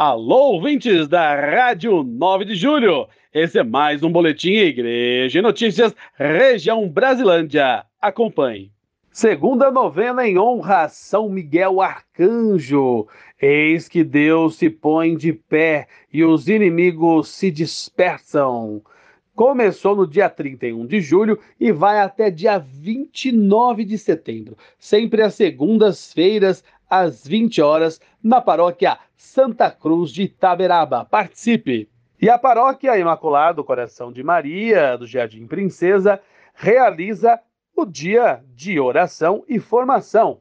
Alô, ouvintes da Rádio 9 de Julho. Esse é mais um boletim Igreja e Notícias Região Brasilândia. Acompanhe. Segunda novena em honra a São Miguel Arcanjo. Eis que Deus se põe de pé e os inimigos se dispersam. Começou no dia 31 de julho e vai até dia 29 de setembro, sempre às segundas-feiras, às 20 horas, na paróquia Santa Cruz de Itaberaba. Participe! E a paróquia Imaculado Coração de Maria, do Jardim Princesa, realiza o dia de oração e formação,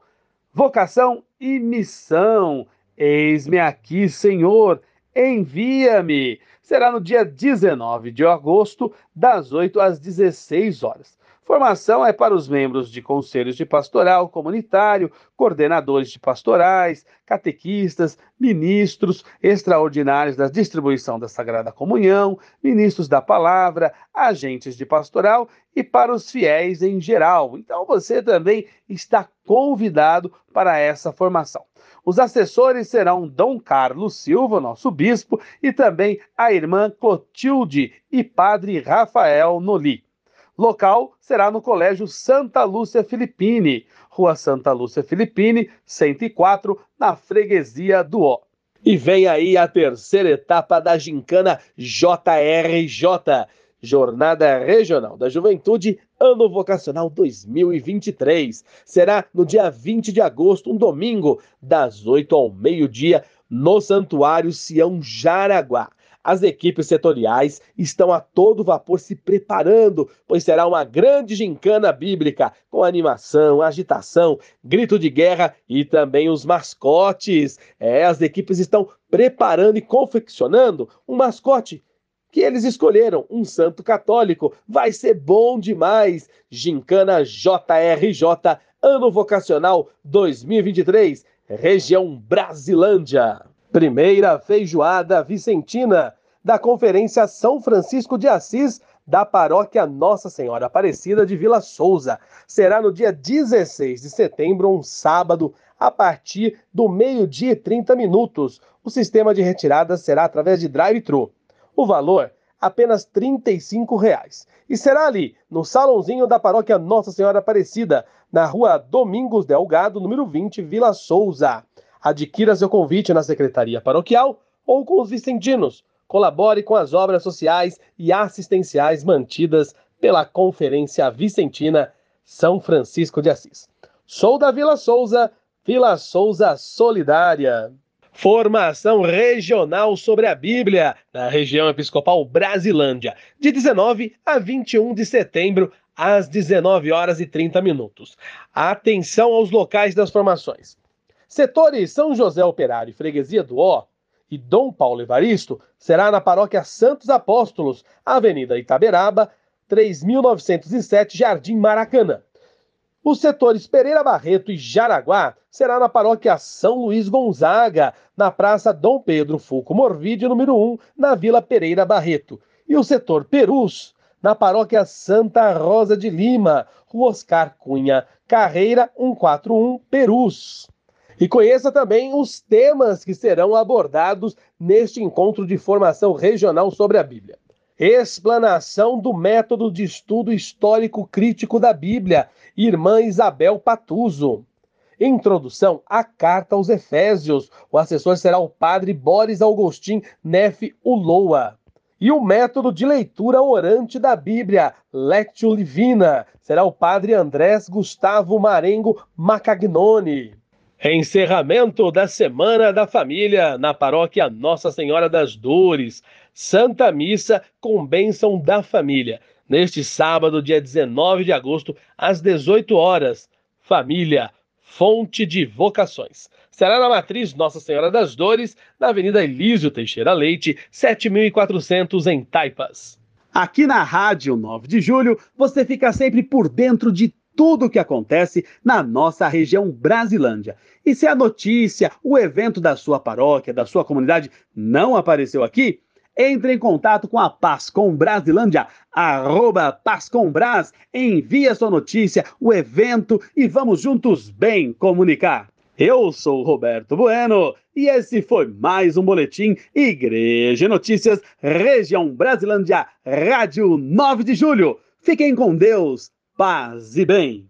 vocação e missão. Eis-me aqui, Senhor, envia-me. Será no dia 19 de agosto, das 8 às 16 horas. Formação é para os membros de conselhos de pastoral comunitário, coordenadores de pastorais, catequistas, ministros extraordinários da distribuição da Sagrada Comunhão, ministros da palavra, agentes de pastoral e para os fiéis em geral. Então você também está convidado para essa formação. Os assessores serão Dom Carlos Silva, nosso bispo, e também a irmã Clotilde e padre Rafael Noli. Local será no Colégio Santa Lúcia Filippini, Rua Santa Lúcia Filippini, 104, na freguesia do Ó. E vem aí a terceira etapa da gincana JRJ, Jornada Regional da Juventude, Ano Vocacional 2023. Será no dia 20 de agosto, um domingo, das 8 ao meio-dia, no Santuário Sião Jaraguá. As equipes setoriais estão a todo vapor se preparando, pois será uma grande gincana bíblica, com animação, agitação, grito de guerra e também os mascotes. É, as equipes estão preparando e confeccionando um mascote que eles escolheram, um santo católico. Vai ser bom demais! Gincana JRJ, Ano Vocacional 2023, região Brasilândia. Primeira feijoada vicentina da Conferência São Francisco de Assis da Paróquia Nossa Senhora Aparecida de Vila Souza. Será no dia 16 de setembro, um sábado, a partir do meio-dia e 30 minutos. O sistema de retirada será através de drive-thru. O valor apenas 35 reais. E será ali, no salãozinho da Paróquia Nossa Senhora Aparecida, na rua Domingos Delgado, número 20, Vila Souza. Adquira seu convite na Secretaria Paroquial ou com os vicentinos. Colabore com as obras sociais e assistenciais mantidas pela Conferência Vicentina São Francisco de Assis. Sou da Vila Souza, Vila Souza Solidária. Formação regional sobre a Bíblia, na região episcopal Brasilândia, de 19 a 21 de setembro, às 19 horas e 30 minutos. Atenção aos locais das formações. Setores São José Operário e Freguesia do Ó e Dom Paulo Evaristo será na Paróquia Santos Apóstolos, Avenida Itaberaba, 3907, Jardim Maracanã. Os setores Pereira Barreto e Jaraguá será na Paróquia São Luís Gonzaga, na Praça Dom Pedro Fulco Morvide, número 1, na Vila Pereira Barreto. E o setor Perus, na Paróquia Santa Rosa de Lima, Rua Oscar Cunha, Carreira 141, Perus. E conheça também os temas que serão abordados neste encontro de formação regional sobre a Bíblia. Explanação do método de estudo histórico crítico da Bíblia, irmã Isabel Patuso. Introdução à Carta aos Efésios. O assessor será o padre Boris Augustin Neff Uloa. E o método de leitura orante da Bíblia, Lectio Livina, será o padre Andrés Gustavo Marengo Macagnoni. Encerramento da Semana da Família na paróquia Nossa Senhora das Dores. Santa Missa com bênção da família. Neste sábado, dia 19 de agosto, às 18 horas. Família, fonte de vocações. Será na matriz Nossa Senhora das Dores, na Avenida Elísio Teixeira Leite, 7400 em Taipas. Aqui na Rádio 9 de Julho, você fica sempre por dentro de tudo o que acontece na nossa região Brasilândia. E se a notícia, o evento da sua paróquia, da sua comunidade não apareceu aqui, entre em contato com a Paz com Brasilândia, arroba envie a sua notícia, o evento e vamos juntos bem comunicar. Eu sou Roberto Bueno e esse foi mais um boletim Igreja Notícias, região Brasilândia, Rádio 9 de Julho. Fiquem com Deus, paz e bem.